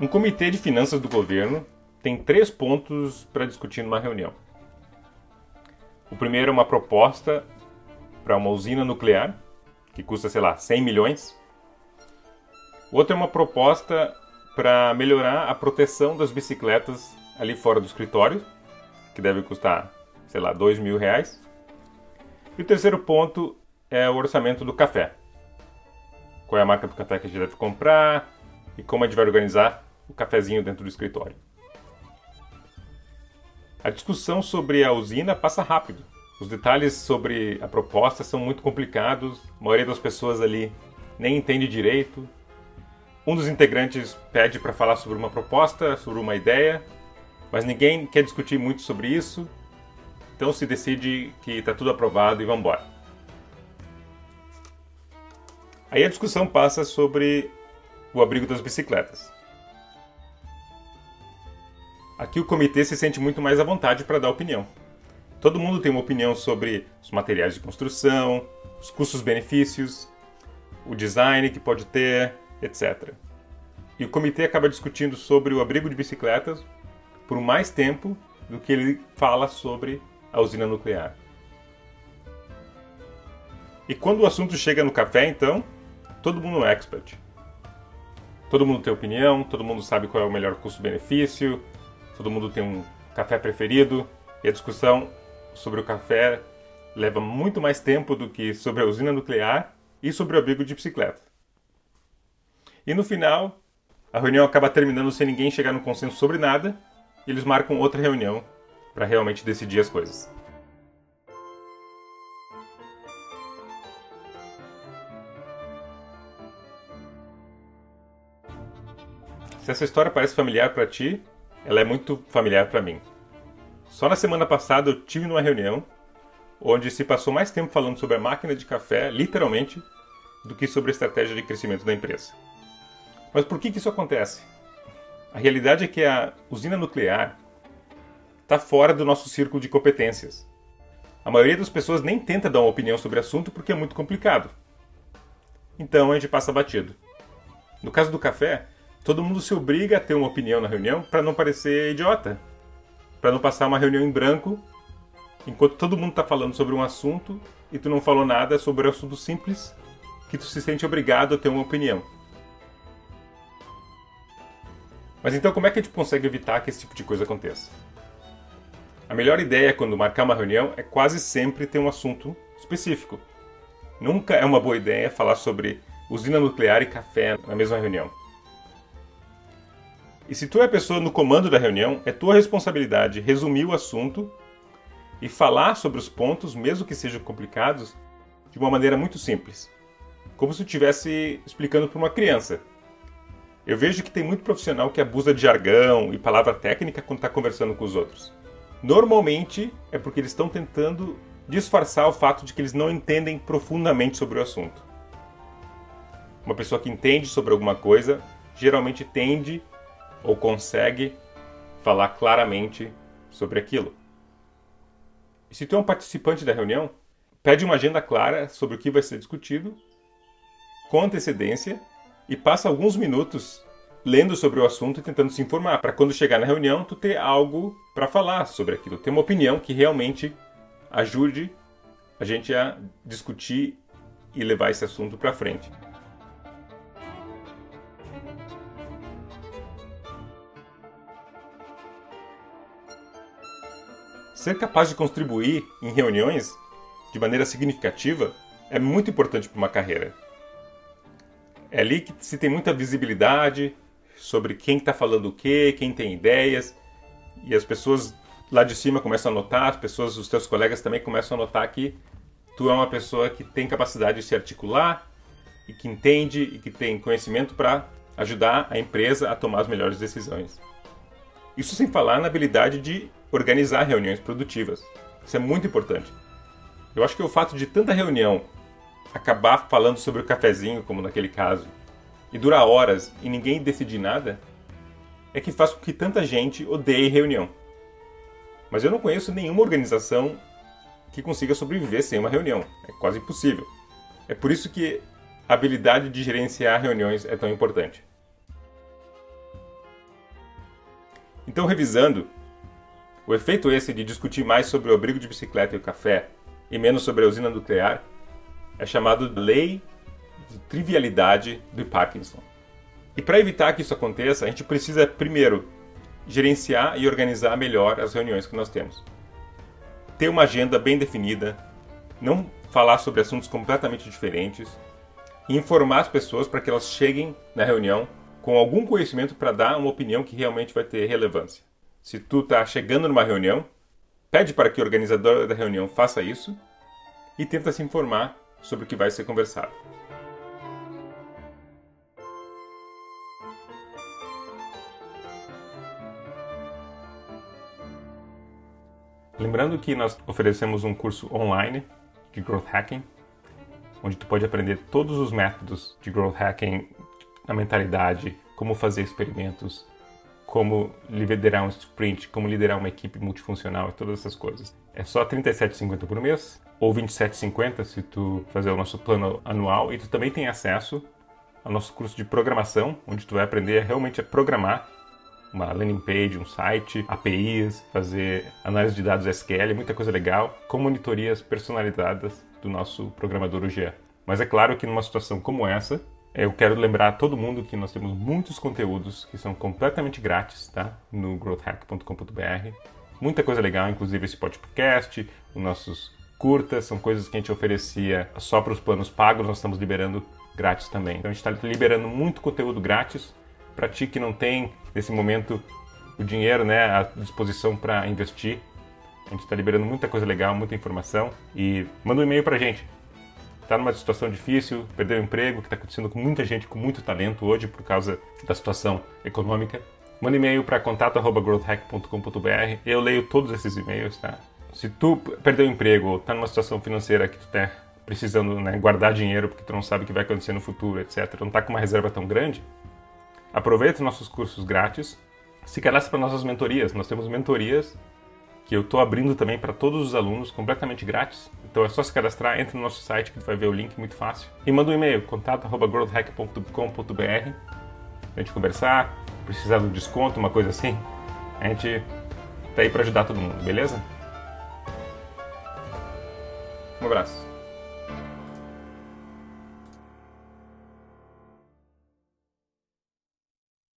Um comitê de finanças do governo tem três pontos para discutir numa reunião. O primeiro é uma proposta para uma usina nuclear, que custa, sei lá, 100 milhões. O outro é uma proposta para melhorar a proteção das bicicletas ali fora do escritório, que deve custar, sei lá, 2 mil reais. E o terceiro ponto é o orçamento do café. Qual é a marca do café que a gente deve comprar e como a gente vai organizar o cafezinho dentro do escritório. A discussão sobre a usina passa rápido. Os detalhes sobre a proposta são muito complicados, a maioria das pessoas ali nem entende direito. Um dos integrantes pede para falar sobre uma proposta, sobre uma ideia, mas ninguém quer discutir muito sobre isso, então se decide que está tudo aprovado e vamos embora. Aí a discussão passa sobre o abrigo das bicicletas. Aqui o comitê se sente muito mais à vontade para dar opinião. Todo mundo tem uma opinião sobre os materiais de construção, os custos-benefícios, o design que pode ter, etc. E o comitê acaba discutindo sobre o abrigo de bicicletas por mais tempo do que ele fala sobre a usina nuclear. E quando o assunto chega no café, então, todo mundo é expert. Todo mundo tem opinião, todo mundo sabe qual é o melhor custo-benefício, todo mundo tem um café preferido e a discussão sobre o café leva muito mais tempo do que sobre a usina nuclear e sobre o abrigo de bicicleta. E no final, a reunião acaba terminando sem ninguém chegar no consenso sobre nada e eles marcam outra reunião para realmente decidir as coisas. Se essa história parece familiar para ti, ela é muito familiar para mim. Só na semana passada eu tive numa reunião onde se passou mais tempo falando sobre a máquina de café, literalmente, do que sobre a estratégia de crescimento da empresa. Mas por que, que isso acontece? A realidade é que a usina nuclear está fora do nosso círculo de competências. A maioria das pessoas nem tenta dar uma opinião sobre o assunto porque é muito complicado. Então a gente passa batido. No caso do café, todo mundo se obriga a ter uma opinião na reunião para não parecer idiota, para não passar uma reunião em branco enquanto todo mundo está falando sobre um assunto e tu não falou nada sobre um assunto simples que tu se sente obrigado a ter uma opinião. Mas então como é que a gente consegue evitar que esse tipo de coisa aconteça? A melhor ideia quando marcar uma reunião é quase sempre ter um assunto específico. Nunca é uma boa ideia falar sobre usina nuclear e café na mesma reunião. E se tu é a pessoa no comando da reunião, é tua responsabilidade resumir o assunto e falar sobre os pontos, mesmo que sejam complicados, de uma maneira muito simples. Como se estivesse explicando para uma criança. Eu vejo que tem muito profissional que abusa de jargão e palavra técnica quando está conversando com os outros. Normalmente é porque eles estão tentando disfarçar o fato de que eles não entendem profundamente sobre o assunto. Uma pessoa que entende sobre alguma coisa geralmente tende ou consegue falar claramente sobre aquilo. E se tu é um participante da reunião, pede uma agenda clara sobre o que vai ser discutido, com antecedência, e passa alguns minutos lendo sobre o assunto e tentando se informar, para quando chegar na reunião tu ter algo para falar sobre aquilo, ter uma opinião que realmente ajude a gente a discutir e levar esse assunto para frente. Ser capaz de contribuir em reuniões de maneira significativa é muito importante para uma carreira. É ali que se tem muita visibilidade sobre quem está falando o quê, quem tem ideias, e as pessoas lá de cima começam a notar, as pessoas, os teus colegas também começam a notar que tu é uma pessoa que tem capacidade de se articular e que entende e que tem conhecimento para ajudar a empresa a tomar as melhores decisões. Isso sem falar na habilidade de organizar reuniões produtivas. Isso é muito importante. Eu acho que o fato de tanta reunião acabar falando sobre o cafezinho, como naquele caso, e durar horas e ninguém decidir nada, é que faz com que tanta gente odeie reunião. Mas eu não conheço nenhuma organização que consiga sobreviver sem uma reunião. É quase impossível. É por isso que a habilidade de gerenciar reuniões é tão importante. Então, revisando, o efeito esse de discutir mais sobre o abrigo de bicicleta e o café e menos sobre a usina nuclear é chamado de lei de trivialidade do Parkinson. E para evitar que isso aconteça, a gente precisa primeiro gerenciar e organizar melhor as reuniões que nós temos. Ter uma agenda bem definida, não falar sobre assuntos completamente diferentes e informar as pessoas para que elas cheguem na reunião com algum conhecimento para dar uma opinião que realmente vai ter relevância. Se tu está chegando numa reunião, pede para que o organizador da reunião faça isso e tenta se informar sobre o que vai ser conversado. Lembrando que nós oferecemos um curso online de Growth Hacking, onde tu pode aprender todos os métodos de Growth Hacking, a mentalidade, como fazer experimentos, como liderar um sprint, como liderar uma equipe multifuncional e todas essas coisas. É só R$ 37,50 por mês ou R$ 27,50 se tu fazer o nosso plano anual e tu também tem acesso ao nosso curso de programação, onde tu vai aprender realmente a programar uma landing page, um site, APIs, fazer análise de dados SQL, muita coisa legal, com monitorias personalizadas do nosso programador UGE. Mas é claro que numa situação como essa, eu quero lembrar a todo mundo que nós temos muitos conteúdos que são completamente grátis, tá? No growthhack.com.br. Muita coisa legal, inclusive esse podcast, os nossos curtas, são coisas que a gente oferecia só para os planos pagos, nós estamos liberando grátis também. Então a gente está liberando muito conteúdo grátis para ti que não tem nesse momento o dinheiro, né, à disposição para investir. A gente está liberando muita coisa legal, muita informação e manda um e-mail para a gente está numa situação difícil, perdeu o emprego, que está acontecendo com muita gente com muito talento hoje por causa da situação econômica, manda e-mail para contato@growthhack.com.br. Eu leio todos esses e-mails, tá? Se tu perdeu o emprego ou está numa situação financeira que tu está precisando né, guardar dinheiro porque tu não sabe o que vai acontecer no futuro, etc., não está com uma reserva tão grande, aproveita nossos cursos grátis, se cadastre para nossas mentorias. Nós temos mentorias que eu estou abrindo também para todos os alunos, completamente grátis. Então é só se cadastrar, entra no nosso site que tu vai ver o link muito fácil. E manda um e-mail, contato.growthhack.com.br a gente conversar, precisar de um desconto, uma coisa assim. A gente tá aí para ajudar todo mundo, beleza? Um abraço.